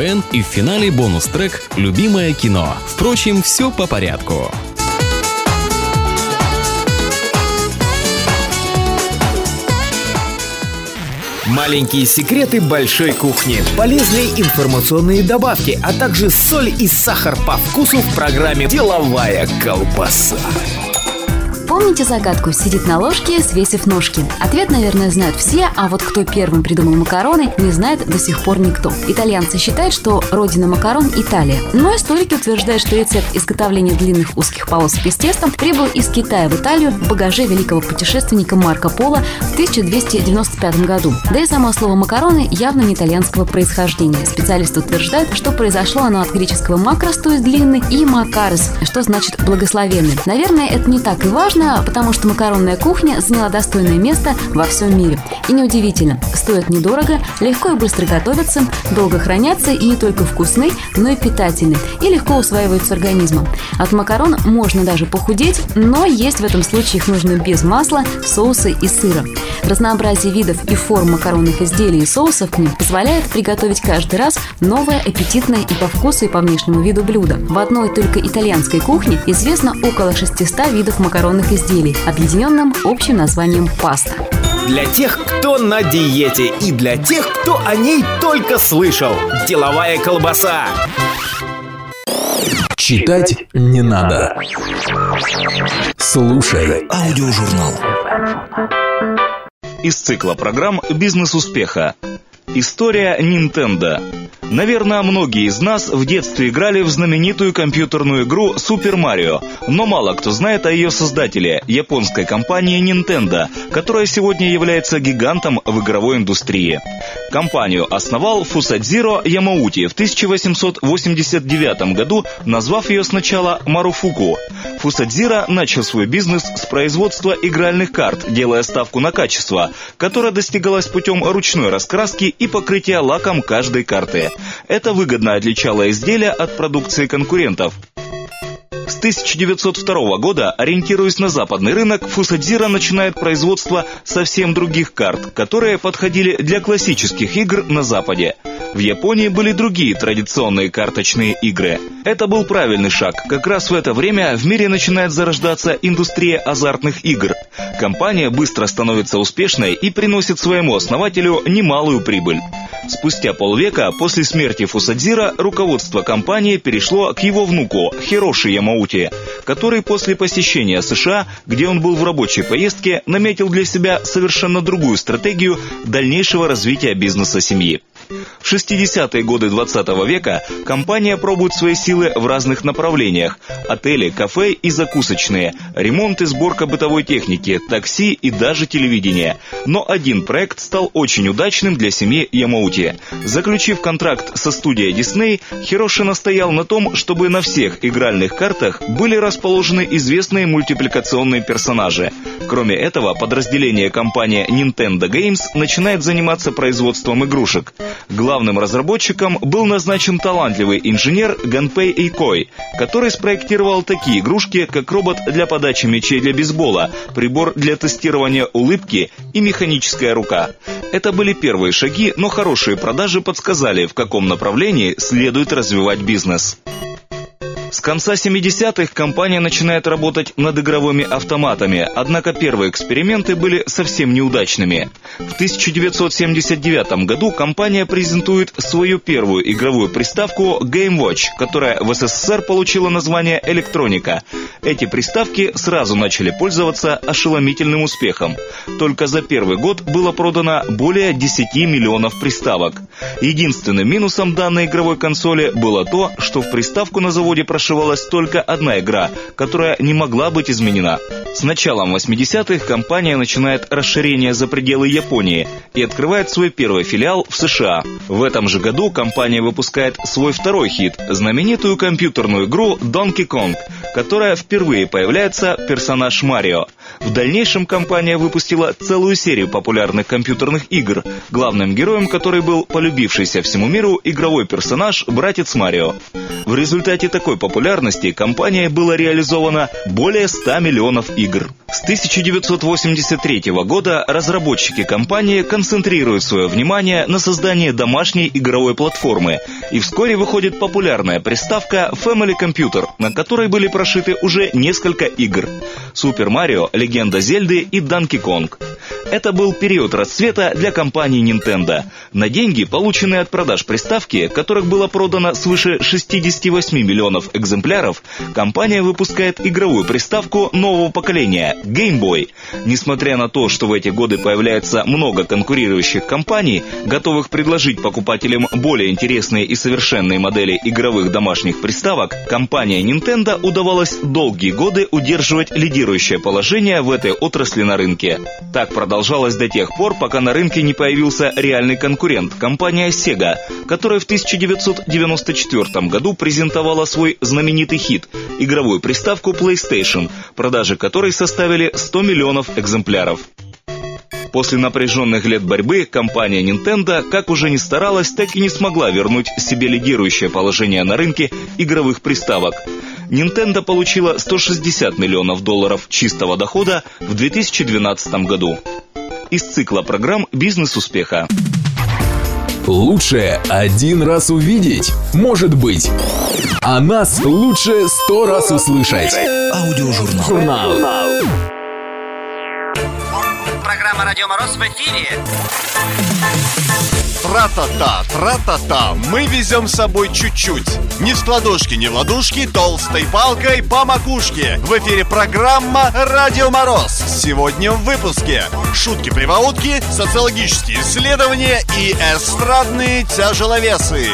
КВН» и в финале бонус-трек «Любимое кино». Впрочем, все по порядку. Маленькие секреты большой кухни. Полезные информационные добавки, а также соль и сахар по вкусу в программе «Деловая колбаса». Помните загадку «Сидит на ложке, свесив ножки»? Ответ, наверное, знают все, а вот кто первым придумал макароны, не знает до сих пор никто. Итальянцы считают, что родина макарон – Италия. Но историки утверждают, что рецепт изготовления длинных узких полосок из теста прибыл из Китая в Италию в багаже великого путешественника Марко Поло в 1295 году. Да и само слово «макароны» явно не итальянского происхождения. Специалисты утверждают, что произошло оно от греческого «макрос», то есть длинный, и «макарес», что значит «благословенный». Наверное, это не так и важно, Потому что макаронная кухня заняла достойное место во всем мире. И неудивительно, стоит недорого, легко и быстро готовятся, долго хранятся и не только вкусны, но и питательны, и легко усваиваются организмом. От макарон можно даже похудеть, но есть в этом случае их нужно без масла, соуса и сыра. Разнообразие видов и форм макаронных изделий и соусов к ним позволяет приготовить каждый раз новое, аппетитное и по вкусу, и по внешнему виду блюдо. В одной только итальянской кухне известно около 600 видов макаронных изделий, объединенным общим названием паста. Для тех, кто на диете и для тех, кто о ней только слышал. Деловая колбаса. Читать не надо. Слушай аудиожурнал. Из цикла программ «Бизнес успеха». История Nintendo. Наверное, многие из нас в детстве играли в знаменитую компьютерную игру Super Mario, но мало кто знает о ее создателе, японской компании Nintendo, которая сегодня является гигантом в игровой индустрии. Компанию основал Фусадзиро Ямаути в 1889 году, назвав ее сначала Маруфуку. Фусадзиро начал свой бизнес с производства игральных карт, делая ставку на качество, которое достигалось путем ручной раскраски и покрытия лаком каждой карты. Это выгодно отличало изделия от продукции конкурентов. С 1902 года, ориентируясь на западный рынок, Фусадзира начинает производство совсем других карт, которые подходили для классических игр на Западе. В Японии были другие традиционные карточные игры. Это был правильный шаг. Как раз в это время в мире начинает зарождаться индустрия азартных игр. Компания быстро становится успешной и приносит своему основателю немалую прибыль. Спустя полвека после смерти Фусадзира руководство компании перешло к его внуку Хироши Ямаути, который после посещения США, где он был в рабочей поездке, наметил для себя совершенно другую стратегию дальнейшего развития бизнеса семьи. В 60-е годы 20 века компания пробует свои силы в разных направлениях – отели, кафе и закусочные, ремонт и сборка бытовой техники, такси и даже телевидение. Но один проект стал очень удачным для семьи Ямаути. Заключив контракт со студией Disney, Хироши настоял на том, чтобы на всех игральных картах были расположены известные мультипликационные персонажи. Кроме этого, подразделение компании Nintendo Games начинает заниматься производством игрушек. Главным разработчиком был назначен талантливый инженер Ганпей Эйкой, который спроектировал такие игрушки, как робот для подачи мячей для бейсбола, прибор для тестирования улыбки и механическая рука. Это были первые шаги, но хорошие продажи подсказали, в каком направлении следует развивать бизнес. С конца 70-х компания начинает работать над игровыми автоматами, однако первые эксперименты были совсем неудачными. В 1979 году компания презентует свою первую игровую приставку Game Watch, которая в СССР получила название «Электроника». Эти приставки сразу начали пользоваться ошеломительным успехом. Только за первый год было продано более 10 миллионов приставок. Единственным минусом данной игровой консоли было то, что в приставку на заводе прошли прошивалась только одна игра, которая не могла быть изменена. С началом 80-х компания начинает расширение за пределы Японии и открывает свой первый филиал в США. В этом же году компания выпускает свой второй хит – знаменитую компьютерную игру Donkey Kong, которая впервые появляется персонаж Марио. В дальнейшем компания выпустила целую серию популярных компьютерных игр, главным героем которой был полюбившийся всему миру игровой персонаж братец Марио. В результате такой популярности компания была реализована более 100 миллионов игр. С 1983 года разработчики компании концентрируют свое внимание на создании домашней игровой платформы, и вскоре выходит популярная приставка Family Computer, на которой были прошиты уже несколько игр. Супер Марио, Легенда Зельды и Данки Конг. Это был период расцвета для компании Nintendo. На деньги, полученные от продаж приставки, которых было продано свыше 68 миллионов экземпляров, компания выпускает игровую приставку нового поколения – Game Boy. Несмотря на то, что в эти годы появляется много конкурирующих компаний, готовых предложить покупателям более интересные и совершенные модели игровых домашних приставок, компания Nintendo удавалось долгие годы удерживать лидирующее положение в этой отрасли на рынке. Так продолжалось до тех пор, пока на рынке не появился реальный конкурент – компания Sega, которая в 1994 году презентовала свой знаменитый хит – игровую приставку PlayStation, продажи которой составили 100 миллионов экземпляров. После напряженных лет борьбы компания Nintendo, как уже не старалась, так и не смогла вернуть себе лидирующее положение на рынке игровых приставок. Nintendo получила 160 миллионов долларов чистого дохода в 2012 году из цикла программ «Бизнес успеха». Лучше один раз увидеть, может быть. А нас лучше сто раз услышать. Аудиожурнал. Журнал. Программа «Радио Мороз» в эфире. Тра-та-та, тра-та-та, мы везем с собой чуть-чуть. Не в ладошки, не в ладушки, толстой палкой по макушке. В эфире программа «Радио Мороз». Сегодня в выпуске шутки-приваутки, социологические исследования и эстрадные тяжеловесы.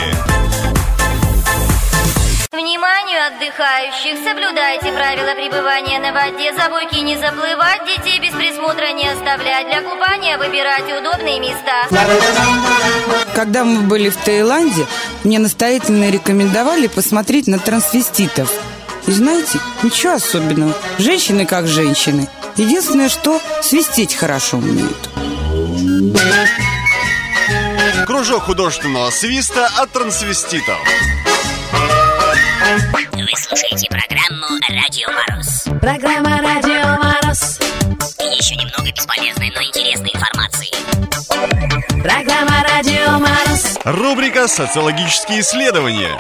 Отдыхающих! Соблюдайте правила пребывания на воде, за буйки не заплывать, детей без присмотра не оставлять, для купания выбирать удобные места. Когда мы были в Таиланде, мне настоятельно рекомендовали посмотреть на трансвеститов. И знаете, ничего особенного. Женщины как женщины. Единственное, что свистеть хорошо умеют. Кружок художественного свиста от трансвеститов. Вы слушаете программу «Радио Мороз». Программа «Радио Мороз». И еще немного бесполезной, но интересной информации. Программа «Радио Мороз». Рубрика «Социологические исследования».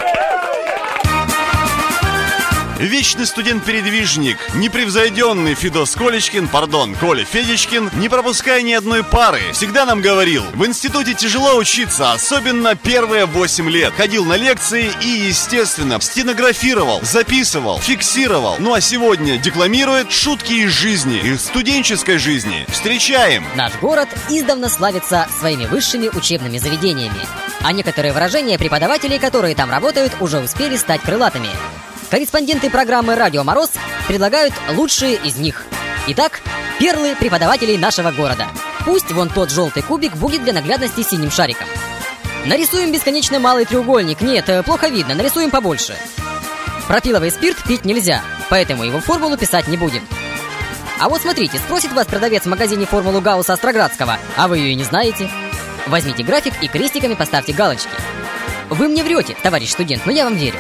Вечный студент-передвижник, непревзойденный Фидос Колечкин, пардон, Коля Федечкин, не пропуская ни одной пары, всегда нам говорил, в институте тяжело учиться, особенно первые 8 лет. Ходил на лекции и, естественно, стенографировал, записывал, фиксировал. Ну а сегодня декламирует шутки из жизни, из студенческой жизни. Встречаем! Наш город издавна славится своими высшими учебными заведениями. А некоторые выражения преподавателей, которые там работают, уже успели стать крылатыми. Корреспонденты программы «Радио Мороз» предлагают лучшие из них. Итак, перлы преподавателей нашего города. Пусть вон тот желтый кубик будет для наглядности синим шариком. Нарисуем бесконечно малый треугольник. Нет, э, плохо видно, нарисуем побольше. Пропиловый спирт пить нельзя, поэтому его формулу писать не будем. А вот смотрите, спросит вас продавец в магазине формулу Гаусса Остроградского, а вы ее и не знаете. Возьмите график и крестиками поставьте галочки. Вы мне врете, товарищ студент, но я вам верю.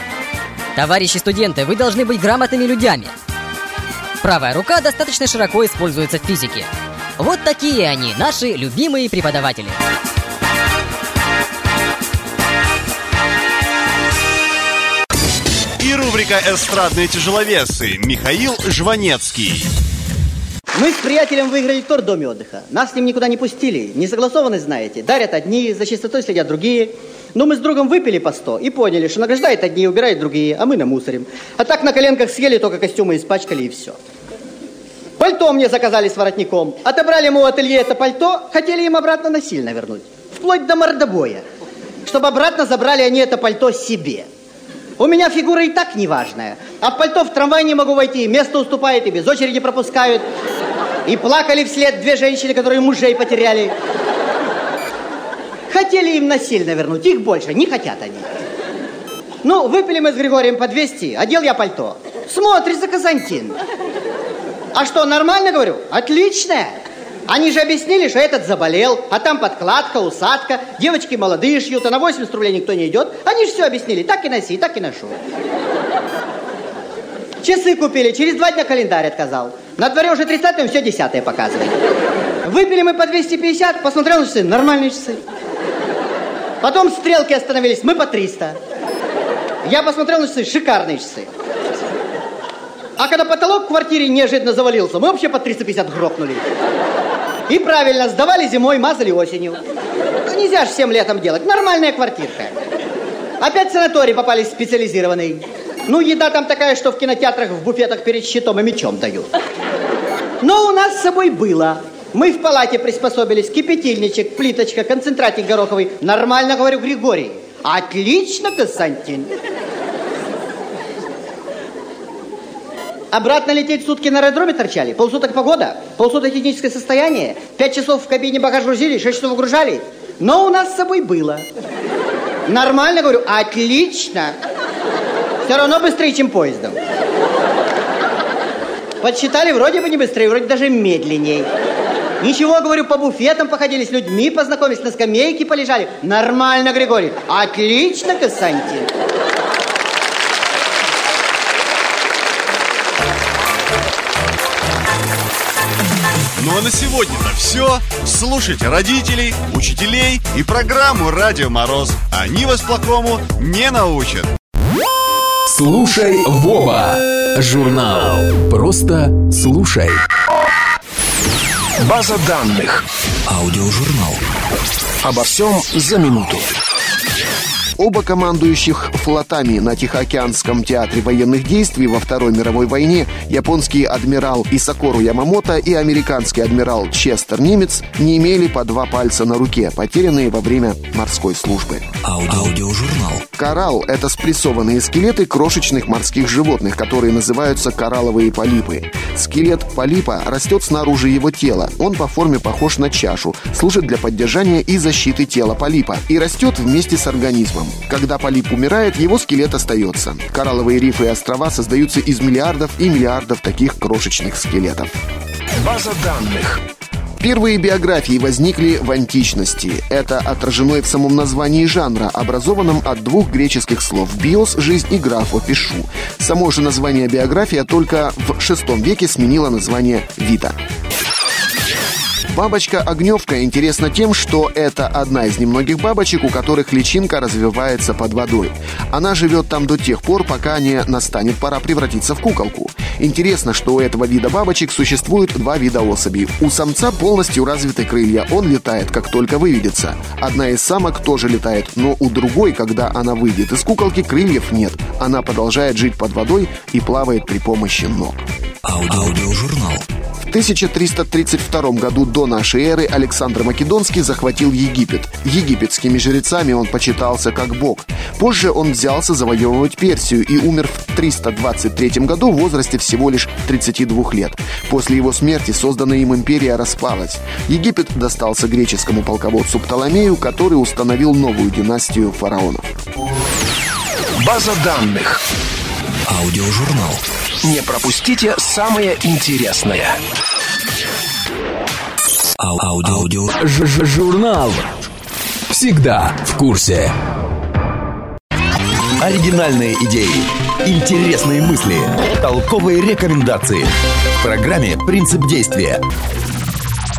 Товарищи студенты, вы должны быть грамотными людьми. Правая рука достаточно широко используется в физике. Вот такие они, наши любимые преподаватели. И рубрика «Эстрадные тяжеловесы» Михаил Жванецкий. Мы с приятелем выиграли тур в доме отдыха. Нас с ним никуда не пустили. Несогласованность, знаете. Дарят одни, за чистотой следят другие. Но мы с другом выпили по сто и поняли, что награждают одни и убирают другие, а мы намусорим. А так на коленках съели, только костюмы испачкали и все. Пальто мне заказали с воротником. Отобрали ему в ателье это пальто, хотели им обратно насильно вернуть. Вплоть до мордобоя. Чтобы обратно забрали они это пальто себе. У меня фигура и так неважная. А в пальто в трамвай не могу войти, место уступает и без очереди пропускают. И плакали вслед две женщины, которые мужей потеряли. Хотели им насильно вернуть, их больше, не хотят они. Ну, выпили мы с Григорием по 200, одел я пальто. Смотрится Константин. А что, нормально, говорю? Отлично. Они же объяснили, что этот заболел, а там подкладка, усадка, девочки молодые шьют, а на 80 рублей никто не идет. Они же все объяснили, так и носи, так и ношу. Часы купили, через два дня календарь отказал. На дворе уже 30 все 10 показывает. Выпили мы по 250, посмотрел на часы, нормальные часы. Потом стрелки остановились, мы по 300. Я посмотрел на часы, шикарные часы. А когда потолок в квартире неожиданно завалился, мы вообще по 350 грохнули. И правильно, сдавали зимой, мазали осенью. Ну, нельзя же всем летом делать. Нормальная квартирка. Опять в санаторий попались специализированный. Ну, еда там такая, что в кинотеатрах в буфетах перед щитом и мечом дают. Но у нас с собой было. Мы в палате приспособились. Кипятильничек, плиточка, концентратик гороховый. Нормально, говорю, Григорий. Отлично, Константин. Обратно лететь сутки на аэродроме торчали? Полсуток погода? Полсуток техническое состояние? Пять часов в кабине багаж грузили? Шесть часов выгружали? Но у нас с собой было. Нормально, говорю, отлично. Все равно быстрее, чем поездом. Подсчитали, вроде бы не быстрее, вроде даже медленней. Ничего, говорю, по буфетам походили, с людьми познакомились, на скамейке полежали. Нормально, Григорий. Отлично, Константин. Ну а на сегодня-то все. Слушайте родителей, учителей и программу «Радио Мороз». Они вас плохому не научат. Слушай, Вова. Журнал. Просто слушай. База данных. Аудиожурнал. Обо всем за минуту. Оба командующих флотами на Тихоокеанском театре военных действий во Второй мировой войне, японский адмирал Исакору Ямамото и американский адмирал Честер Немец, не имели по два пальца на руке, потерянные во время морской службы. Аудиожурнал. Коралл – это спрессованные скелеты крошечных морских животных, которые называются коралловые полипы. Скелет полипа растет снаружи его тела. Он по форме похож на чашу, служит для поддержания и защиты тела полипа и растет вместе с организмом. Когда полип умирает, его скелет остается. Коралловые рифы и острова создаются из миллиардов и миллиардов таких крошечных скелетов. База данных. Первые биографии возникли в античности. Это отражено и в самом названии жанра, образованном от двух греческих слов «биос» — «жизнь» и «графо» — «пишу». Само же название биография только в VI веке сменило название «вита». Бабочка-огневка интересна тем, что это одна из немногих бабочек, у которых личинка развивается под водой. Она живет там до тех пор, пока не настанет пора превратиться в куколку. Интересно, что у этого вида бабочек существует два вида особей. У самца полностью развиты крылья, он летает, как только выведется. Одна из самок тоже летает, но у другой, когда она выйдет из куколки, крыльев нет. Она продолжает жить под водой и плавает при помощи ног. Аудиожурнал. В 1332 году до нашей эры Александр Македонский захватил Египет. Египетскими жрецами он почитался как бог. Позже он взялся завоевывать Персию и умер в 323 году в возрасте всего лишь 32 лет. После его смерти созданная им империя распалась. Египет достался греческому полководцу Птоломею, который установил новую династию фараонов. База данных. Аудиожурнал. Не пропустите самое интересное. Ау- Аудио. Ж- ж- Журнал. Всегда в курсе. Оригинальные идеи, интересные мысли, толковые рекомендации. В программе «Принцип действия».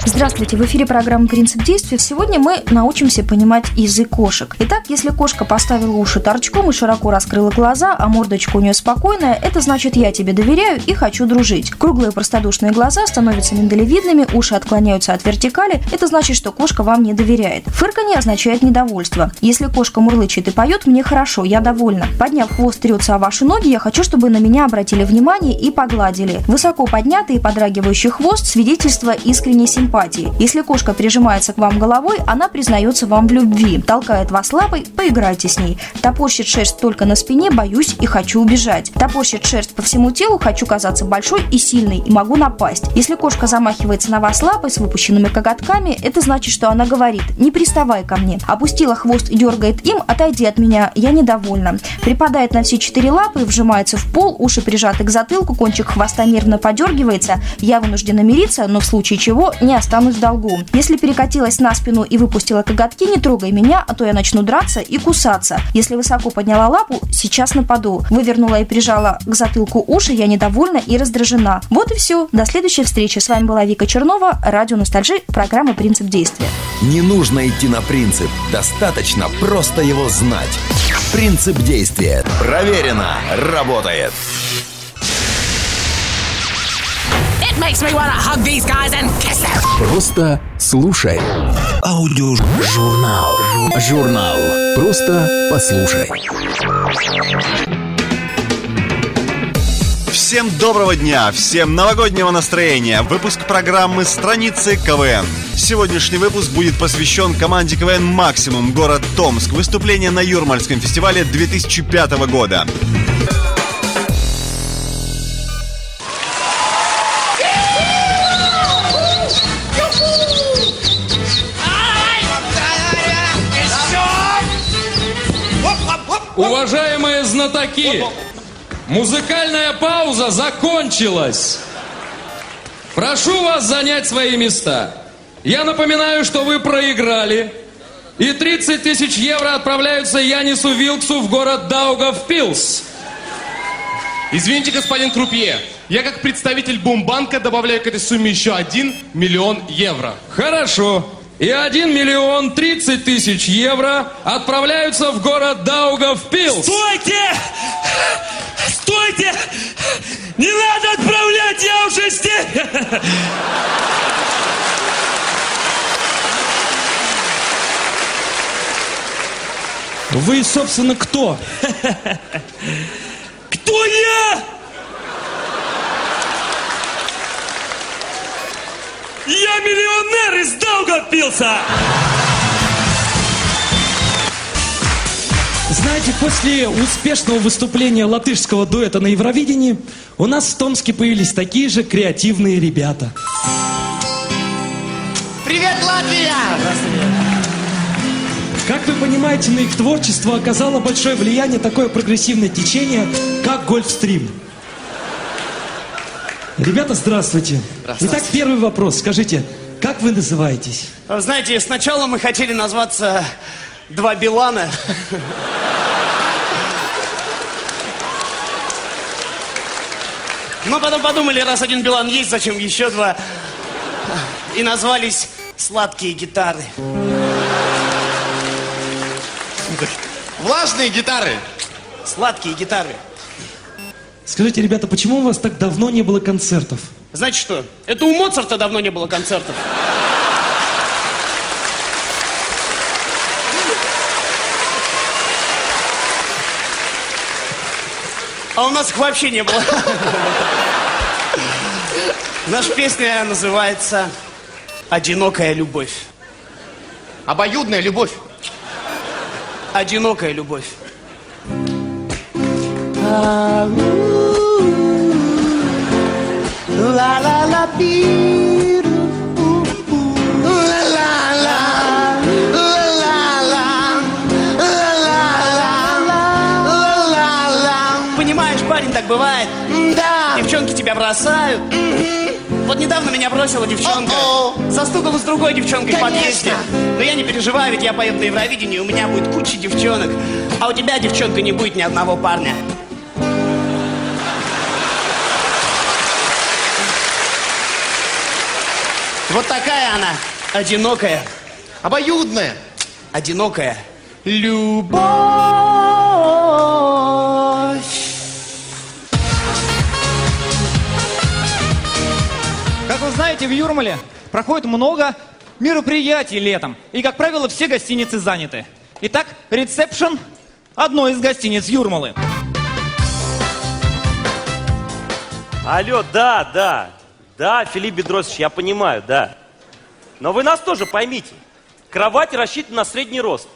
Здравствуйте, в эфире программы «Принцип действия». Сегодня мы научимся понимать язык кошек. Итак, если кошка поставила уши торчком и широко раскрыла глаза, а мордочка у нее спокойная, это значит «я тебе доверяю и хочу дружить». Круглые простодушные глаза становятся миндалевидными, уши отклоняются от вертикали, это значит, что кошка вам не доверяет. Фырканье означает недовольство. Если кошка мурлычет и поет, мне хорошо, я довольна. Подняв хвост, трется о ваши ноги, я хочу, чтобы на меня обратили внимание и погладили. Высоко поднятый и подрагивающий хвост – свидетельство искренней симпатии симпатии. Если кошка прижимается к вам головой, она признается вам в любви. Толкает вас лапой, поиграйте с ней. Топорщит шерсть только на спине, боюсь и хочу убежать. Топорщит шерсть по всему телу, хочу казаться большой и сильной и могу напасть. Если кошка замахивается на вас лапой с выпущенными коготками, это значит, что она говорит «не приставай ко мне». Опустила хвост и дергает им «отойди от меня, я недовольна». Припадает на все четыре лапы, вжимается в пол, уши прижаты к затылку, кончик хвоста нервно подергивается. Я вынуждена мириться, но в случае чего не останусь в долгу. Если перекатилась на спину и выпустила коготки, не трогай меня, а то я начну драться и кусаться. Если высоко подняла лапу, сейчас нападу. Вывернула и прижала к затылку уши, я недовольна и раздражена. Вот и все. До следующей встречи. С вами была Вика Чернова, радио Ностальжи, программа «Принцип действия». Не нужно идти на принцип, достаточно просто его знать. Принцип действия. Проверено. Работает. Makes me wanna hug these guys and kiss them. Просто слушай. Аудиожурнал. Журнал. Просто послушай. Всем доброго дня, всем новогоднего настроения. Выпуск программы «Страницы КВН». Сегодняшний выпуск будет посвящен команде КВН «Максимум» город Томск. Выступление на Юрмальском фестивале 2005 года. Уважаемые знатоки, музыкальная пауза закончилась. Прошу вас занять свои места. Я напоминаю, что вы проиграли. И 30 тысяч евро отправляются Янису Вилксу в город Даугавпилс. Извините, господин Крупье, я как представитель Бумбанка добавляю к этой сумме еще 1 миллион евро. Хорошо. И 1 миллион 30 тысяч евро отправляются в город Даугавпилс. Стойте! Стойте! Не надо отправлять, я уже здесь! Вы, собственно, кто? Кто я? Я миллионер Даугавпилса! Знаете, после успешного выступления латышского дуэта на Евровидении у нас в Томске появились такие же креативные ребята. Привет, Латвия! Как вы понимаете, на их творчество оказало большое влияние такое прогрессивное течение, как Гольфстрим. Ребята, здравствуйте. Здравствуйте. Итак, первый вопрос. Скажите, как вы называетесь? Знаете, сначала мы хотели назваться «Два Билана». Но потом подумали, раз один Билан есть, зачем еще два? И назвались «Сладкие гитары». Влажные гитары. Сладкие гитары. Скажите, ребята, почему у вас так давно не было концертов? Знаете что? Это у Моцарта давно не было концертов. А у нас их вообще не было. Наша песня называется «Одинокая любовь». Обоюдная любовь. Одинокая любовь. La la la La la la La la la Понимаешь, парень, так бывает. Да. Девчонки тебя бросают. Вот недавно меня бросила девчонка. Застукала с другой девчонкой в подъезде. Но я не переживаю, ведь я поеду на Евровидение, у меня будет куча девчонок. А у тебя, девчонка, не будет ни одного парня. Вот такая она, одинокая. Обоюдная. Одинокая. Любовь. Как вы знаете, в Юрмале проходит много мероприятий летом. И, как правило, все гостиницы заняты. Итак, ресепшн одной из гостиниц Юрмалы. Алло, да, да. Да, Филипп Бедросович, я понимаю, да. Но вы нас тоже поймите. Кровать рассчитана на средний рост.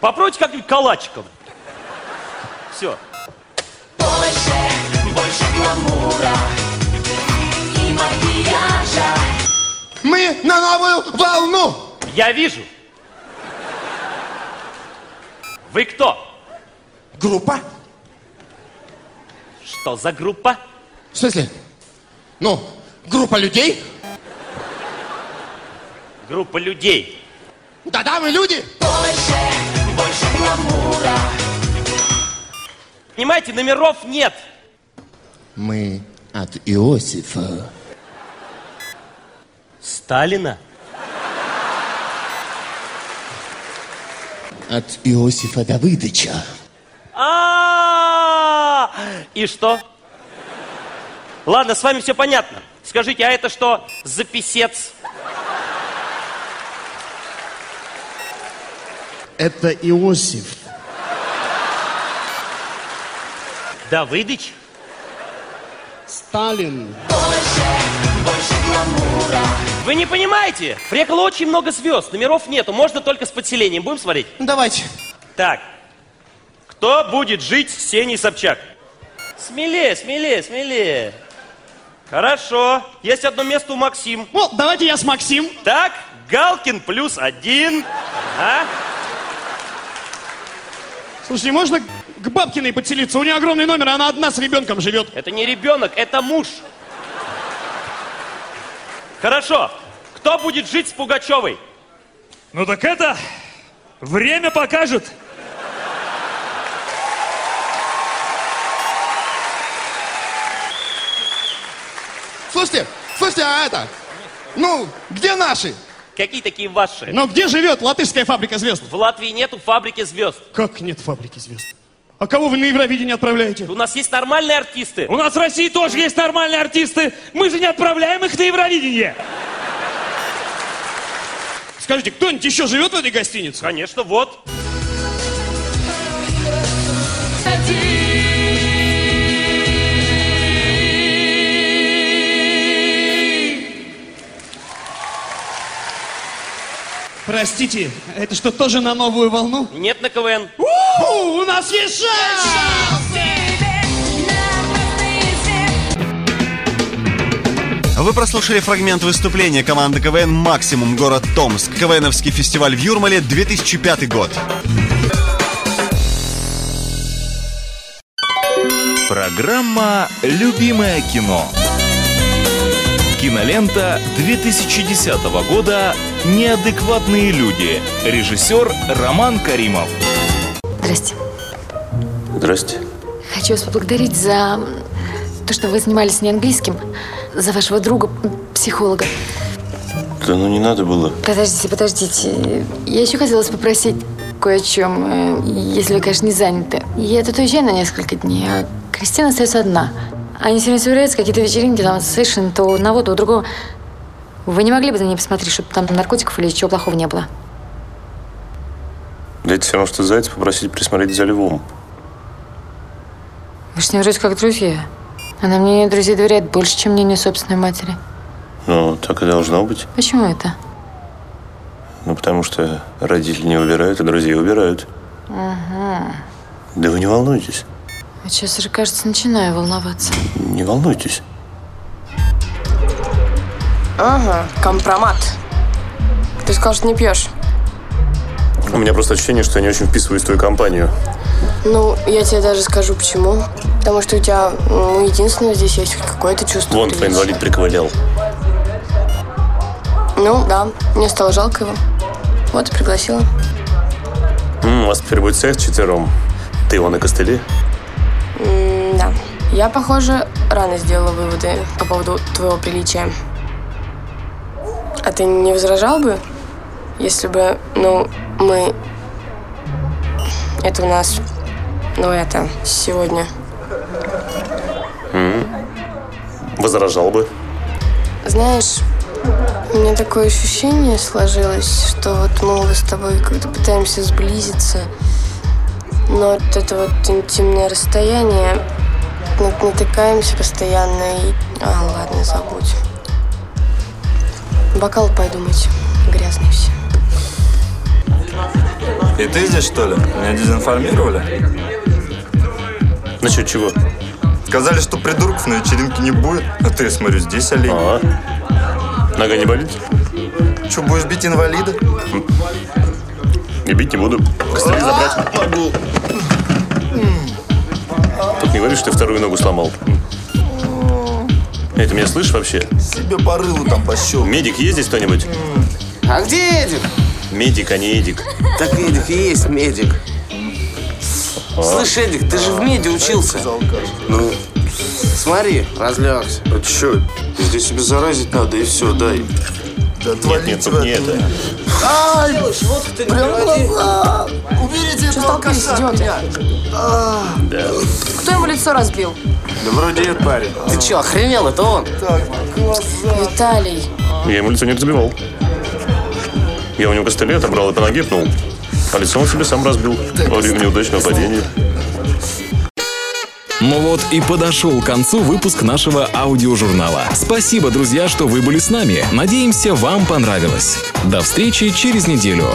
Попробуйте как-нибудь калачиком. Все. Больше, больше гламура и макияжа. Мы на новую волну! Я вижу. Вы кто? Группа? Что за группа? В смысле? Ну, группа людей? Группа людей. Да-да, мы люди! Больше, больше гламура. Понимаете, номеров нет. Мы от Иосифа. Сталина? От Иосифа Давыдыча. А, И что? Ладно, с вами все понятно. Скажите, а это что за писец? Это Иосиф. Давыдыч? Сталин. Вы не понимаете? Приехало очень много звезд, номеров нету, можно только с подселением. Будем смотреть? Давайте. Так, кто будет жить с Сеней Собчак? Смелее, смелее, смелее. Хорошо, есть одно место у Максим. Ну, давайте я с Максим. Так, Галкин плюс один. А? Слушайте, можно к Бабкиной подселиться? У нее огромный номер, она одна с ребенком живет. Это не ребенок, это муж. Хорошо, кто будет жить с Пугачевой? Ну так это время покажет. Слушайте, слушайте, а это? Ну, где наши? Какие такие ваши? Но где живет латышская фабрика звезд? В Латвии нету фабрики звезд. Как нет фабрики звезд? А кого вы на Евровидение отправляете? У нас есть нормальные артисты. У нас в России тоже есть нормальные артисты. Мы же не отправляем их на Евровидение. Скажите, кто-нибудь еще живет в этой гостинице? Конечно, вот. Простите, это что, тоже на новую волну? Нет на КВН. У, у нас есть шанс! Вы прослушали фрагмент выступления команды КВН «Максимум. Город Томск». КВНовский фестиваль в Юрмале, 2005 год. Программа «Любимое кино». Кинолента 2010 года «Неадекватные люди». Режиссер Роман Каримов. Здрасте. Здрасте. Хочу вас поблагодарить за то, что вы занимались не английским, за вашего друга, психолога. Да ну не надо было. Подождите, подождите. Я еще хотела вас попросить кое о чем, э, если вы, конечно, не заняты. Я тут уезжаю на несколько дней, а Кристина остается одна. Они сегодня собираются, какие-то вечеринки, там совершенно то одного, то у другого. Вы не могли бы за ней посмотреть, чтобы там наркотиков или чего плохого не было? Да это все равно, что зайца попросить присмотреть за львом. Вы же с ней вроде как друзья. Она мне друзей доверяет больше, чем мнению собственной матери. Ну, так и должно быть. Почему это? Ну, потому что родители не убирают, а друзья убирают. Ага. Да вы не волнуйтесь. Вот сейчас уже, кажется, начинаю волноваться. Не волнуйтесь. Ага, компромат. Ты сказал, что не пьешь. У меня просто ощущение, что я не очень вписываюсь в твою компанию. Ну, я тебе даже скажу почему. Потому что у тебя, ну, единственное, здесь есть хоть какое-то чувство. Вон твой инвалид приковылял. Ну, да, мне стало жалко его. Вот и пригласила. М, у вас теперь будет секс четвером. Ты его на костыли? М, да. Я, похоже, рано сделала выводы по поводу твоего приличия. А ты не возражал бы, если бы, ну, мы... Это у нас, ну, это, сегодня. М, Возражал бы. Знаешь, у меня такое ощущение сложилось, что вот мы с тобой как-то пытаемся сблизиться, но вот это вот интимное расстояние, нат- натыкаемся постоянно и... А, ладно, забудь. Бокал пойду мыть. Грязный все. И ты здесь, что ли? Меня дезинформировали? Насчет чего? Сказали, что придурков на вечеринке не будет, а ты, я смотрю, здесь олень. А? Нога не болит? Что, будешь бить инвалида? Не бить не буду. Костыли забрать. Могу. Тут не говоришь, что ты вторую ногу сломал. Эй, ты меня слышишь вообще? Себе по рылу там пощел. Медик есть здесь кто-нибудь? А где Эдик? Медик, а не Эдик. Так Эдик и есть медик. А? Слышь, Эдик, ты же в меди учился. Ну, смотри, разлегся. А чё? Здесь себе заразить надо и все, дай. Да Нет, нет, тут не это. Ай, вот ты Прям глаза! Уберите Что столкнулись, идиоты? Да. Кто ему лицо разбил? Да вроде нет, парень. Ты чё, охренел? Это он. Так, глаза. Виталий. Я ему лицо не разбивал. Я у него костыли отобрал и по ноге пнул. А лицо он себе сам разбил. Во время неудачного падения. Ну вот и подошел к концу выпуск нашего аудиожурнала. Спасибо, друзья, что вы были с нами. Надеемся, вам понравилось. До встречи через неделю.